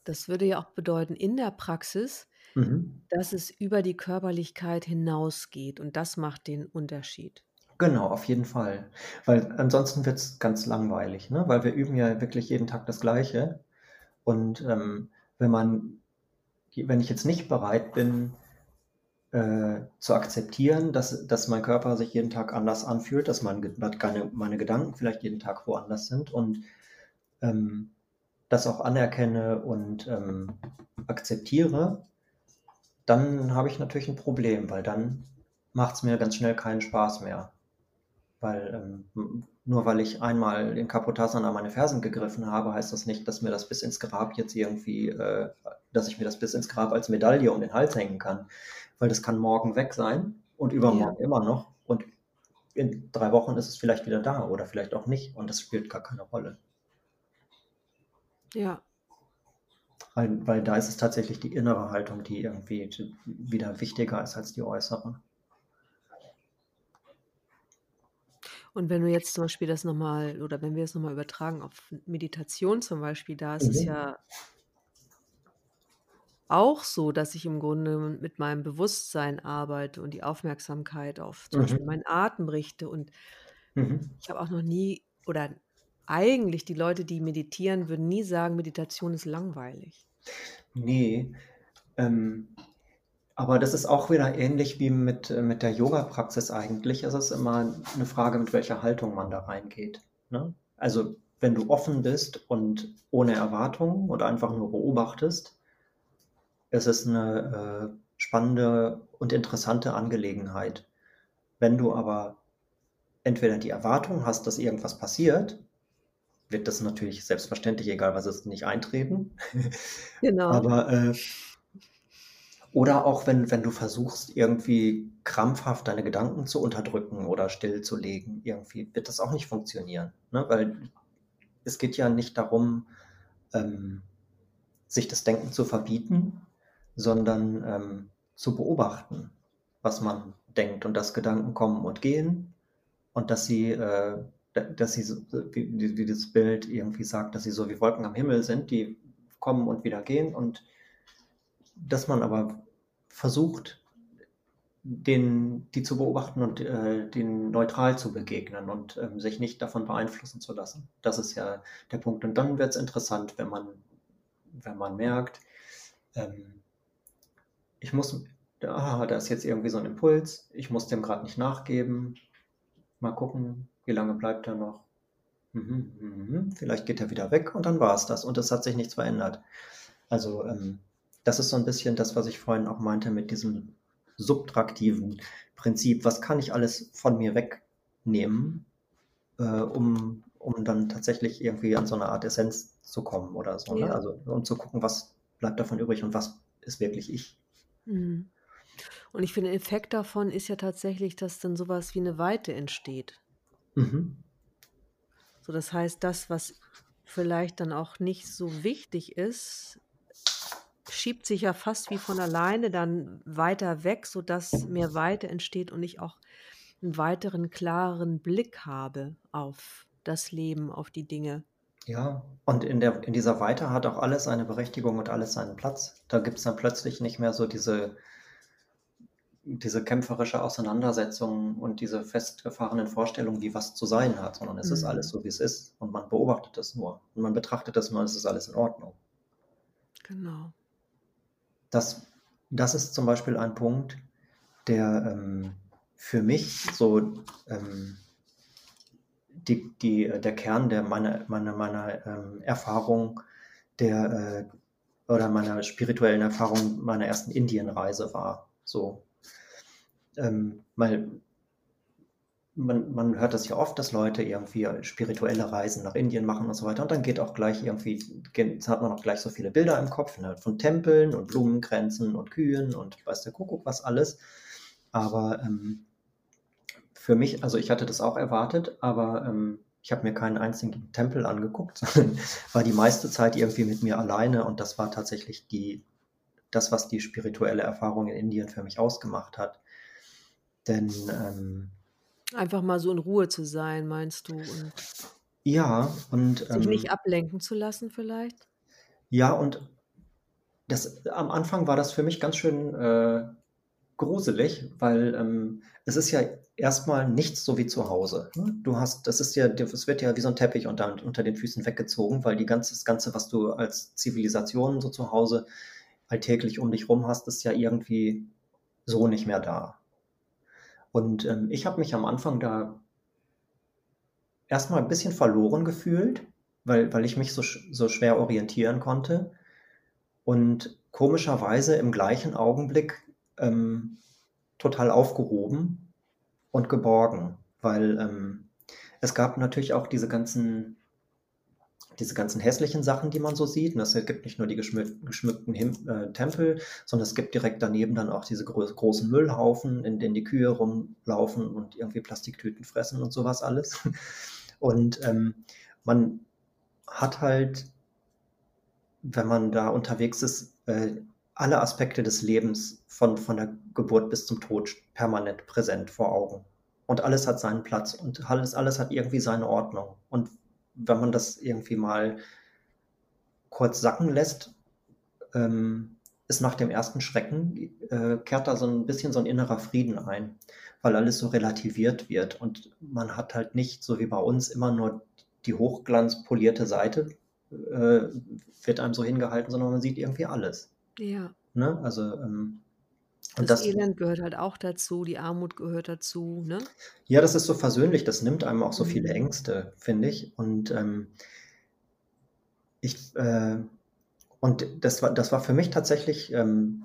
das würde ja auch bedeuten in der Praxis, Mhm. dass es über die Körperlichkeit hinausgeht und das macht den Unterschied. Genau, auf jeden Fall. Weil ansonsten wird es ganz langweilig, ne? Weil wir üben ja wirklich jeden Tag das Gleiche. Und ähm, wenn man, wenn ich jetzt nicht bereit bin, äh, zu akzeptieren, dass, dass mein Körper sich jeden Tag anders anfühlt, dass mein, meine, meine Gedanken vielleicht jeden Tag woanders sind und ähm, das auch anerkenne und ähm, akzeptiere, dann habe ich natürlich ein Problem, weil dann macht es mir ganz schnell keinen Spaß mehr. Weil ähm, nur weil ich einmal in Kapotasana meine Fersen gegriffen habe, heißt das nicht, dass mir das bis ins Grab jetzt irgendwie, äh, dass ich mir das bis ins Grab als Medaille um den Hals hängen kann. Weil das kann morgen weg sein und übermorgen immer noch. Und in drei Wochen ist es vielleicht wieder da oder vielleicht auch nicht. Und das spielt gar keine Rolle. Ja, Weil, weil da ist es tatsächlich die innere Haltung, die irgendwie wieder wichtiger ist als die äußere. und wenn du jetzt zum Beispiel das nochmal, oder wenn wir es nochmal übertragen auf Meditation zum Beispiel, da ist es Mhm. ja auch so, dass ich im Grunde mit meinem Bewusstsein arbeite und die Aufmerksamkeit auf zum Beispiel Mhm. meinen Atem richte. Und Mhm. ich habe auch noch nie, oder eigentlich die Leute, die meditieren, würden nie sagen, Meditation ist langweilig. Nee, ähm, aber das ist auch wieder ähnlich wie mit, äh, mit der Yoga-Praxis eigentlich. Es ist immer eine Frage, mit welcher Haltung man da reingeht. Ne? Also wenn du offen bist und ohne Erwartungen oder einfach nur beobachtest, es ist eine äh, spannende und interessante Angelegenheit. Wenn du aber entweder die Erwartung hast, dass irgendwas passiert, wird das natürlich selbstverständlich, egal was ist, nicht eintreten. Genau. Aber äh, oder auch wenn, wenn du versuchst, irgendwie krampfhaft deine Gedanken zu unterdrücken oder stillzulegen, irgendwie wird das auch nicht funktionieren. Ne? Weil es geht ja nicht darum, ähm, sich das Denken zu verbieten, sondern ähm, zu beobachten, was man denkt und dass Gedanken kommen und gehen und dass sie, äh, dass sie, so- wie, wie dieses Bild irgendwie sagt, dass sie so wie Wolken am Himmel sind, die kommen und wieder gehen und dass man aber versucht, den, die zu beobachten und äh, den neutral zu begegnen und ähm, sich nicht davon beeinflussen zu lassen. Das ist ja der Punkt. Und dann wird es interessant, wenn man, wenn man merkt, ähm, ich muss, ah, da ist jetzt irgendwie so ein Impuls, ich muss dem gerade nicht nachgeben. Mal gucken, wie lange bleibt er noch. Mhm, mhm, vielleicht geht er wieder weg und dann war es das und es hat sich nichts verändert. Also ähm, das ist so ein bisschen das, was ich vorhin auch meinte mit diesem subtraktiven Prinzip. Was kann ich alles von mir wegnehmen, äh, um, um dann tatsächlich irgendwie an so eine Art Essenz zu kommen oder so. Ne? Ja. Also um zu gucken, was bleibt davon übrig und was ist wirklich ich. Mhm. Und ich finde, ein Effekt davon ist ja tatsächlich, dass dann sowas wie eine Weite entsteht. Mhm. So, das heißt, das, was vielleicht dann auch nicht so wichtig ist, schiebt sich ja fast wie von alleine dann weiter weg, sodass mehr Weite entsteht und ich auch einen weiteren, klareren Blick habe auf das Leben, auf die Dinge. Ja, und in der, in dieser Weite hat auch alles seine Berechtigung und alles seinen Platz. Da gibt es dann plötzlich nicht mehr so diese, diese kämpferische Auseinandersetzung und diese festgefahrenen Vorstellungen, wie was zu sein hat, sondern es ist Mhm. alles so, wie es ist. Und man beobachtet es nur. Und man betrachtet es nur, es ist alles in Ordnung. Genau. Das, das ist zum Beispiel ein Punkt, der ähm, für mich so ähm, die, die, äh, der Kern der meiner, meiner, meiner ähm, Erfahrung der äh, oder meiner spirituellen Erfahrung meiner ersten Indienreise war. So. Ähm, weil man, man hört das ja oft, dass Leute irgendwie spirituelle Reisen nach Indien machen und so weiter. Und dann geht auch gleich irgendwie, hat man auch gleich so viele Bilder im Kopf ne? von Tempeln und Blumenkränzen und Kühen und weiß der Kuckuck was alles. Aber ähm, für mich, also ich hatte das auch erwartet, aber ähm, ich habe mir keinen einzigen Tempel angeguckt, sondern war die meiste Zeit irgendwie mit mir alleine und das war tatsächlich die, das, was die spirituelle Erfahrung in Indien für mich ausgemacht hat. Denn ähm, Einfach mal so in Ruhe zu sein, meinst du? Und ja, und sich ähm, nicht ablenken zu lassen vielleicht? ja, und das, am Anfang war das für mich ganz schön äh, gruselig, weil ähm, es ist ja erstmal nichts so wie zu Hause. Ne? Du hast, das ist ja, es wird ja wie so ein Teppich unter, unter den Füßen weggezogen, weil die ganze, das Ganze, was du als Zivilisation so zu Hause alltäglich um dich rum hast, ist ja irgendwie so nicht mehr da. Und ähm, ich habe mich am Anfang da erstmal ein bisschen verloren gefühlt, weil, weil ich mich so, so schwer orientieren konnte. Und komischerweise im gleichen Augenblick ähm, total aufgehoben und geborgen, weil ähm, es gab natürlich auch diese ganzen, diese ganzen hässlichen Sachen, die man so sieht. Und es gibt nicht nur die geschmück geschmückten Him äh, Tempel, sondern es gibt direkt daneben dann auch diese gro großen Müllhaufen, in denen die Kühe rumlaufen und irgendwie Plastiktüten fressen und sowas alles. Und ähm, man hat halt wenn man da unterwegs ist, äh, alle Aspekte des Lebens von, von der Geburt bis zum Tod permanent präsent vor Augen. Und alles hat seinen Platz und alles, alles hat irgendwie seine Ordnung. Und wenn man das irgendwie mal kurz sacken lässt, ähm, ist nach dem ersten Schrecken, äh, kehrt da so ein bisschen so ein innerer Frieden ein, weil alles so relativiert wird. Und man hat halt nicht, so wie bei uns, immer nur die hochglanzpolierte Seite, äh, wird einem so hingehalten, sondern man sieht irgendwie alles. Ja. Ne? Also, ähm, und Das das, Elend gehört halt auch dazu, die Armut gehört dazu, ne? ja, das ist so versöhnlich, das nimmt einem auch so viele Mhm. Ängste, finde ich. Und ähm, ich, äh, und das war, das war für mich tatsächlich ähm,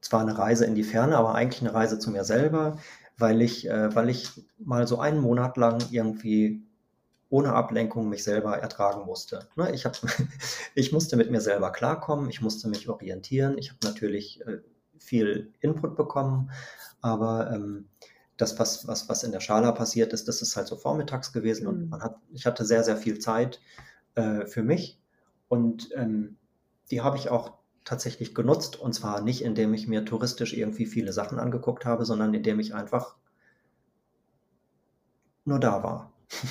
zwar eine Reise in die Ferne, aber eigentlich eine Reise zu mir selber, weil ich, äh, weil ich mal so einen Monat lang irgendwie ohne Ablenkung mich selber ertragen musste. Ne? Ich, hab, ich musste mit mir selber klarkommen, ich musste mich orientieren. Ich habe natürlich äh, viel Input bekommen, aber ähm, das, was, was, was in der Schala passiert ist, das ist halt so vormittags gewesen und Mhm. man hat, ich hatte sehr, sehr viel Zeit äh, für mich und ähm, die habe ich auch tatsächlich genutzt und zwar nicht, indem ich mir touristisch irgendwie viele Sachen angeguckt habe, sondern indem ich einfach nur da war.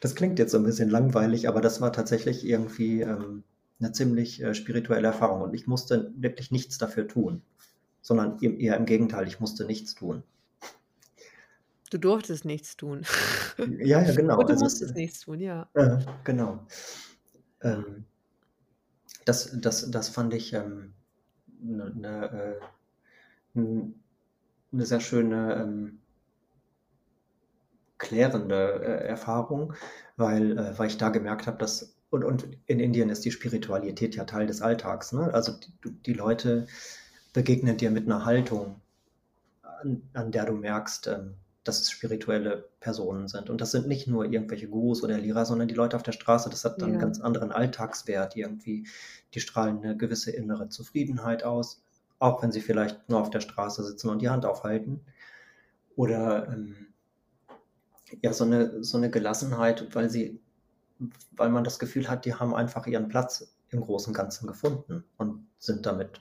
Das klingt jetzt so ein bisschen langweilig, aber das war tatsächlich irgendwie ähm, eine ziemlich äh, spirituelle Erfahrung und ich musste wirklich nichts dafür tun, sondern eher im Gegenteil, ich musste nichts tun. Du durftest nichts tun. Ja, ja, genau. Und du Also, musstest nichts tun, ja. äh, genau. Ähm, das, das, das fand ich ähm, eine ne, äh, n- eine sehr schöne ähm, klärende äh, Erfahrung, weil, äh, weil ich da gemerkt habe, dass, und, und in Indien ist die Spiritualität ja Teil des Alltags, ne? Also die, die Leute begegnen dir mit einer Haltung, an, an der du merkst, ähm, dass es spirituelle Personen sind. Und das sind nicht nur irgendwelche Gurus oder Lehrer, sondern die Leute auf der Straße, das hat dann einen Ja. ganz anderen Alltagswert irgendwie. Die strahlen eine gewisse innere Zufriedenheit aus, auch wenn sie vielleicht nur auf der Straße sitzen und die Hand aufhalten. Oder ähm, ja, so eine, so eine Gelassenheit, weil sie, weil man das Gefühl hat, die haben einfach ihren Platz im großen Ganzen gefunden und sind damit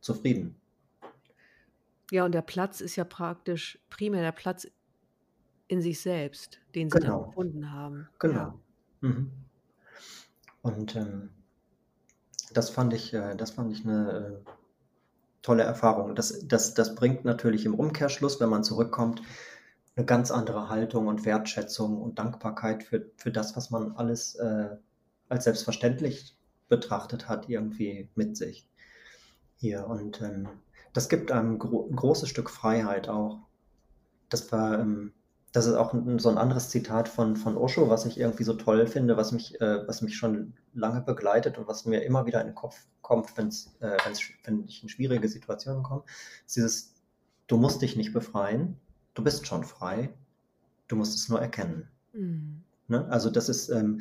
zufrieden. Ja, und der Platz ist ja praktisch primär der Platz in sich selbst, den sie dann Genau, gefunden haben. Ja. genau. Mhm. Und ähm, das fand ich, äh, das fand ich eine äh, tolle Erfahrung. Das, das, das bringt natürlich im Umkehrschluss, wenn man zurückkommt, eine ganz andere Haltung und Wertschätzung und Dankbarkeit für, für das, was man alles äh, als selbstverständlich betrachtet hat, irgendwie mit sich hier. Und ähm, das gibt einem gro ein großes Stück Freiheit auch. Das war, ähm, das ist auch ein, so ein anderes Zitat von, von Osho, was ich irgendwie so toll finde, was mich, äh, was mich schon lange begleitet und was mir immer wieder in den Kopf kommt, wenn's, äh, wenn's, wenn ich in schwierige Situationen komme. Ist dieses, du musst dich nicht befreien, du bist schon frei, du musst es nur erkennen. Mhm. Ne? Also das ist ähm,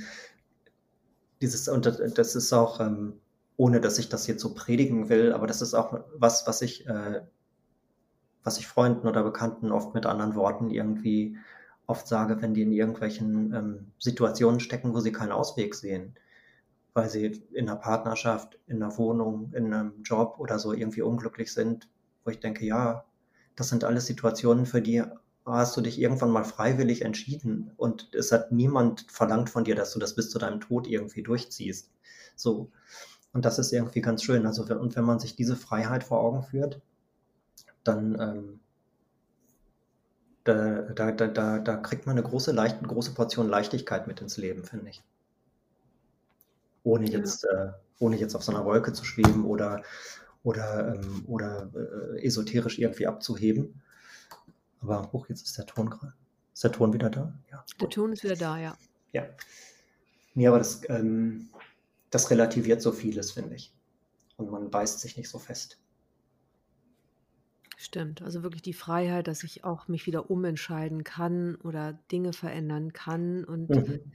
dieses, und das, das ist auch, ähm, ohne dass ich das jetzt so predigen will, aber das ist auch was, was ich, äh, was ich Freunden oder Bekannten oft mit anderen Worten irgendwie oft sage, wenn die in irgendwelchen ähm, Situationen stecken, wo sie keinen Ausweg sehen, weil sie in einer Partnerschaft, in einer Wohnung, in einem Job oder so irgendwie unglücklich sind, wo ich denke, ja, das sind alles Situationen, für die hast du dich irgendwann mal freiwillig entschieden und es hat niemand verlangt von dir, dass du das bis zu deinem Tod irgendwie durchziehst. So. Und das ist irgendwie ganz schön. Also, wenn- und wenn man sich diese Freiheit vor Augen führt, dann ähm, da, da, da, da, kriegt man eine große, leicht, eine große Portion Leichtigkeit mit ins Leben, finde ich. Ohne Ja. jetzt, äh, ohne jetzt auf so einer Wolke zu schweben oder, oder, ähm, oder äh, esoterisch irgendwie abzuheben. Aber hoch, jetzt ist der Ton gerade. Ist der Ton wieder da? Ja, Der. Ton ist wieder da, ja. Ja. Nee, aber das, ähm, das relativiert so vieles, finde ich. Und man beißt sich nicht so fest. Stimmt. Also wirklich die Freiheit, dass ich auch mich wieder umentscheiden kann oder Dinge verändern kann. Und, Mhm.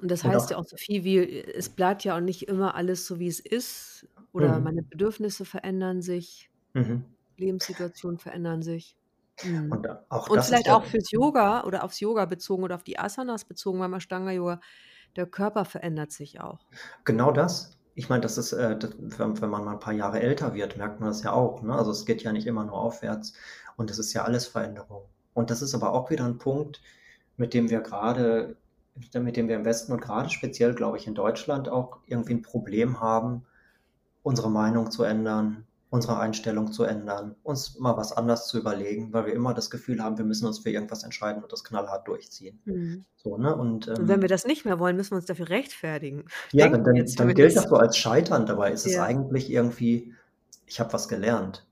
und das heißt ja auch so viel wie, es bleibt ja auch nicht immer alles so, wie es ist. Oder mhm. meine Bedürfnisse verändern sich, Mhm. Lebenssituationen verändern sich. Mhm. Und auch Und vielleicht auch fürs Yoga oder aufs Yoga bezogen oder auf die Asanas bezogen beim Ashtanga-Yoga, der Körper verändert sich auch. Genau das. Ich meine, das ist, äh, das, wenn, wenn man mal ein paar Jahre älter wird, merkt man das ja auch. Ne? Also es geht ja nicht immer nur aufwärts und es ist ja alles Veränderung. Und das ist aber auch wieder ein Punkt, mit dem wir gerade, mit dem wir im Westen und gerade speziell, glaube ich, in Deutschland auch irgendwie ein Problem haben, unsere Meinung zu ändern, unsere Einstellung zu ändern, uns mal was anders zu überlegen, weil wir immer das Gefühl haben, wir müssen uns für irgendwas entscheiden und das knallhart durchziehen. Mhm. So, ne? Und, Und wenn ähm, wir das nicht mehr wollen, müssen wir uns dafür rechtfertigen. ja, Denken dann, dann, dann gilt das- so als Scheitern. Dabei ist es Ja. eigentlich irgendwie, ich habe was gelernt.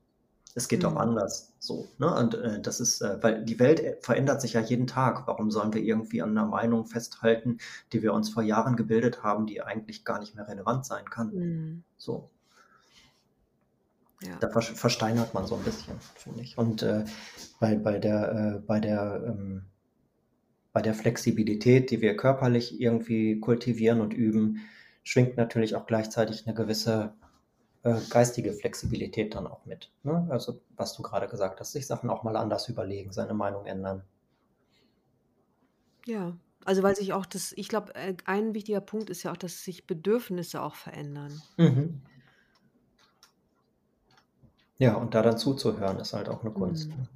Es geht auch Mhm. anders. So, ne? Und äh, das ist, äh, weil die Welt verändert sich ja jeden Tag. Warum sollen wir irgendwie an einer Meinung festhalten, die wir uns vor Jahren gebildet haben, die eigentlich gar nicht mehr relevant sein kann? Mhm. So, Ja. da ver versteinert man so ein bisschen, finde ich. Und äh, bei, bei der, äh, bei der, ähm, bei der Flexibilität, die wir körperlich irgendwie kultivieren und üben, schwingt natürlich auch gleichzeitig eine gewisse äh, geistige Flexibilität dann auch mit. Ne? Also, was du gerade gesagt hast, sich Sachen auch mal anders überlegen, seine Meinung ändern. Ja, also weil sich auch das, ich glaube, äh, ein wichtiger Punkt ist ja auch, dass sich Bedürfnisse auch verändern. Mhm. Ja, und da dann zuzuhören, ist halt auch eine Kunst. Mhm. ne?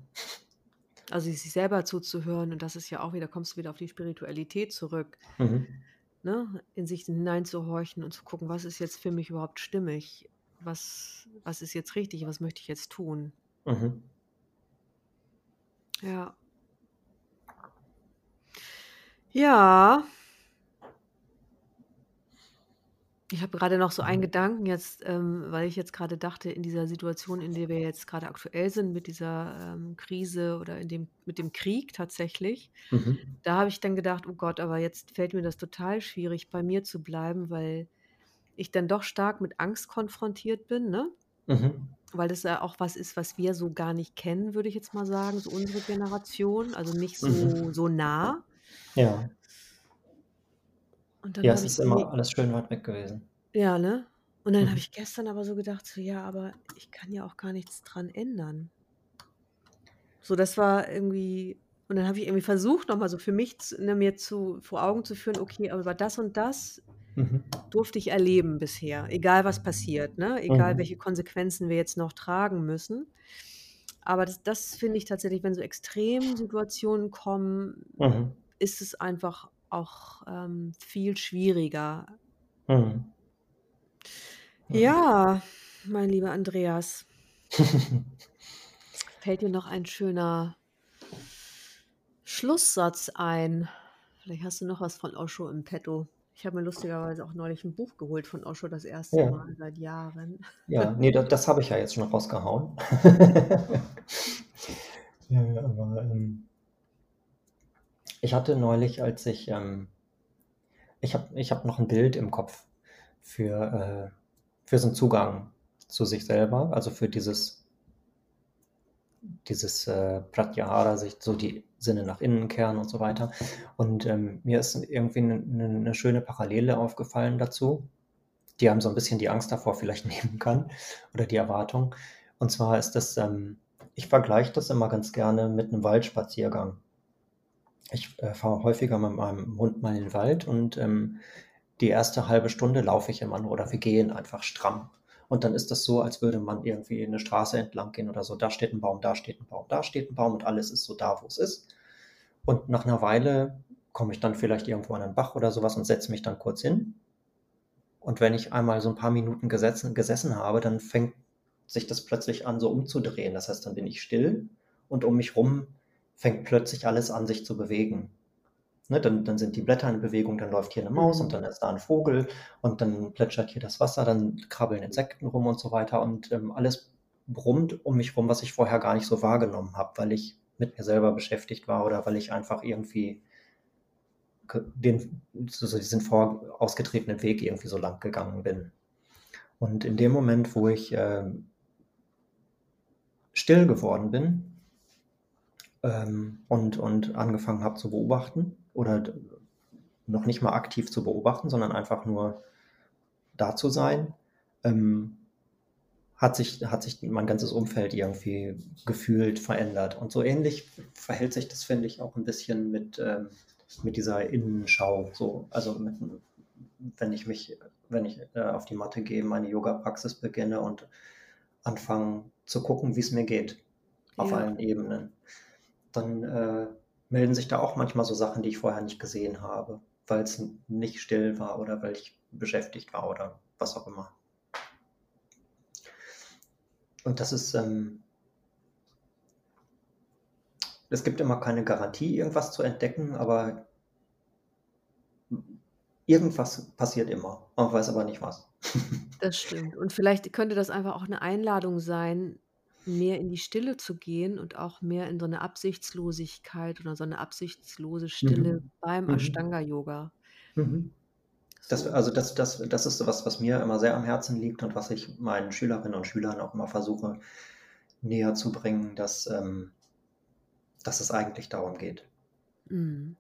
Also sich selber zuzuhören und das ist ja auch wieder, kommst du wieder auf die Spiritualität zurück, Mhm. ne? In sich hineinzuhorchen und zu gucken, was ist jetzt für mich überhaupt stimmig? Was, was ist jetzt richtig? Was möchte ich jetzt tun? Mhm. Ja. Ja, ich habe gerade noch so einen Mhm. Gedanken jetzt, ähm, weil ich jetzt gerade dachte, in dieser Situation, in der wir jetzt gerade aktuell sind, mit dieser ähm, Krise oder in dem, mit dem Krieg tatsächlich, Mhm. da habe ich dann gedacht, oh Gott, aber jetzt fällt mir das total schwierig, bei mir zu bleiben, weil ich dann doch stark mit Angst konfrontiert bin, ne? Mhm. Weil das ja auch was ist, was wir so gar nicht kennen, würde ich jetzt mal sagen, so unsere Generation, also nicht Mhm. so, so nah. Ja. Und dann Ja, habe es ist immer alles schön weit weg gewesen. ja, ne? Und dann habe Mhm. ich gestern aber so gedacht, so, ja, aber ich kann ja auch gar nichts dran ändern. So, das war irgendwie, und dann habe ich irgendwie versucht, nochmal so für mich zu, ne, mir zu, vor Augen zu führen, okay, aber das und das Mhm. durfte ich erleben bisher, egal was passiert, ne? Egal Mhm. welche Konsequenzen wir jetzt noch tragen müssen. Aber das, das finde ich tatsächlich, wenn so Extremsituationen kommen, Mhm. ist es einfach auch ähm, viel schwieriger. Mhm. Mhm. Ja, mein lieber Andreas, fällt dir noch ein schöner Schlusssatz ein? Vielleicht hast du noch was von Osho im Petto. Ich habe mir lustigerweise auch neulich ein Buch geholt von Osho, das erste Ja. Mal seit Jahren. Ja, nee, das, das habe ich ja jetzt schon rausgehauen. ja, aber ähm, ich hatte neulich, als ich, ähm, ich habe ich hab noch ein Bild im Kopf für, äh, für so einen Zugang zu sich selber, also für dieses, dieses äh, Pratyahara, sich so die Sinne nach innen kehren und so weiter. Und ähm, mir ist irgendwie eine, eine schöne Parallele aufgefallen dazu, die einem so ein bisschen die Angst davor vielleicht nehmen kann oder die Erwartung. Und zwar ist das, ähm, ich vergleiche das immer ganz gerne mit einem Waldspaziergang. Ich äh, fahre häufiger mit meinem Hund mal in den Wald und ähm, die erste halbe Stunde laufe ich immer nur oder wir gehen einfach stramm. Und dann ist das so, als würde man irgendwie eine Straße entlang gehen oder so. Da steht ein Baum, da steht ein Baum, da steht ein Baum und alles ist so da, wo es ist. Und nach einer Weile komme ich dann vielleicht irgendwo an einen Bach oder sowas und setze mich dann kurz hin. Und wenn ich einmal so ein paar Minuten gesessen, gesessen habe, dann fängt sich das plötzlich an, so umzudrehen. Das heißt, dann bin ich still und um mich rum fängt plötzlich alles an, sich zu bewegen. Ne, dann, dann sind die Blätter in Bewegung, dann läuft hier eine Maus und Mhm. dann ist da ein Vogel und dann plätschert hier das Wasser, dann krabbeln Insekten rum und so weiter und ähm, alles brummt um mich rum, was ich vorher gar nicht so wahrgenommen habe, weil ich mit mir selber beschäftigt war oder weil ich einfach irgendwie ge- den, so diesen vor ausgetretenen Weg irgendwie so lang gegangen bin. Und in dem Moment, wo ich ähm, still geworden bin ähm, und, und angefangen habe zu beobachten oder noch nicht mal aktiv zu beobachten, sondern einfach nur da zu sein, ähm, hat sich, hat sich mein ganzes Umfeld irgendwie gefühlt verändert. Und so ähnlich verhält sich das, finde ich, auch ein bisschen mit, ähm, mit dieser Innenschau. So, also mit, wenn ich mich, wenn ich äh, auf die Matte gehe, meine Yoga-Praxis beginne und anfange zu gucken, wie es mir geht, auf Ja. allen Ebenen, dann äh, melden sich da auch manchmal so Sachen, die ich vorher nicht gesehen habe, weil es nicht still war oder weil ich beschäftigt war oder was auch immer. Und das ist, ähm, es gibt immer keine Garantie, irgendwas zu entdecken, aber irgendwas passiert immer. Man weiß aber nicht was. Das stimmt. Und vielleicht könnte das einfach auch eine Einladung sein, mehr in die Stille zu gehen und auch mehr in so eine Absichtslosigkeit oder so eine absichtslose Stille Mhm. beim Mhm. Ashtanga-Yoga. Mhm. Das, So. also das, das, das ist so was, was mir immer sehr am Herzen liegt und was ich meinen Schülerinnen und Schülern auch immer versuche näher zu bringen, dass, ähm, dass es eigentlich darum geht. Mhm.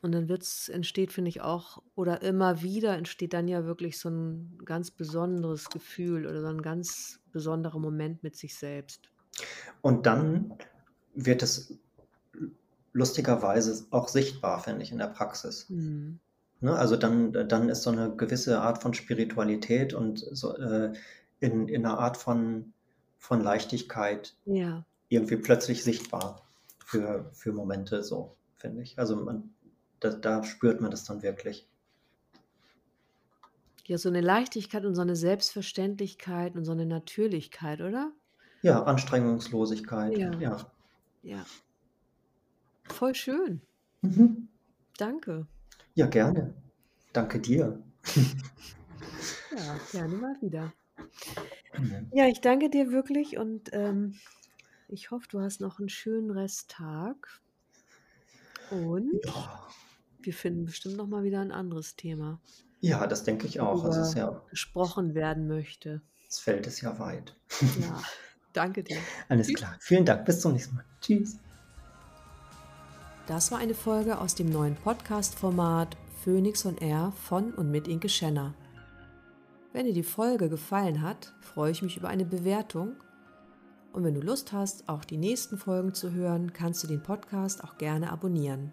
Und dann wird's entsteht, finde ich auch oder immer wieder entsteht dann ja wirklich so ein ganz besonderes Gefühl oder so ein ganz besonderer Moment mit sich selbst. Und dann wird es lustigerweise auch sichtbar, finde ich, in der Praxis. Mhm. Ne? Also dann, dann ist so eine gewisse Art von Spiritualität und so, äh, in, in einer Art von, von Leichtigkeit Ja. irgendwie plötzlich sichtbar für, für Momente, so finde ich. Also man, da, da spürt man das dann wirklich. Ja, so eine Leichtigkeit und so eine Selbstverständlichkeit und so eine Natürlichkeit, oder? Ja, Anstrengungslosigkeit, Ja. ja. Ja. Voll schön. Mhm. Danke. Ja, gerne. Danke dir. Ja, gerne mal wieder. Mhm. Ja, ich danke dir wirklich und, ähm, ich hoffe, du hast noch einen schönen Resttag. Und Ja. Wir finden bestimmt noch mal wieder ein anderes Thema, Ja, das denke ich auch. Also worüber ja, gesprochen werden möchte. das Feld ist ja weit. Ja, danke dir. Alles Tschüss. klar. Vielen Dank. Bis zum nächsten Mal. Tschüss. Das war eine Folge aus dem neuen Podcast-Format Phoenix on Air von und mit Inke Schenner. Wenn dir die Folge gefallen hat, freue ich mich über eine Bewertung. Und wenn du Lust hast, auch die nächsten Folgen zu hören, kannst du den Podcast auch gerne abonnieren.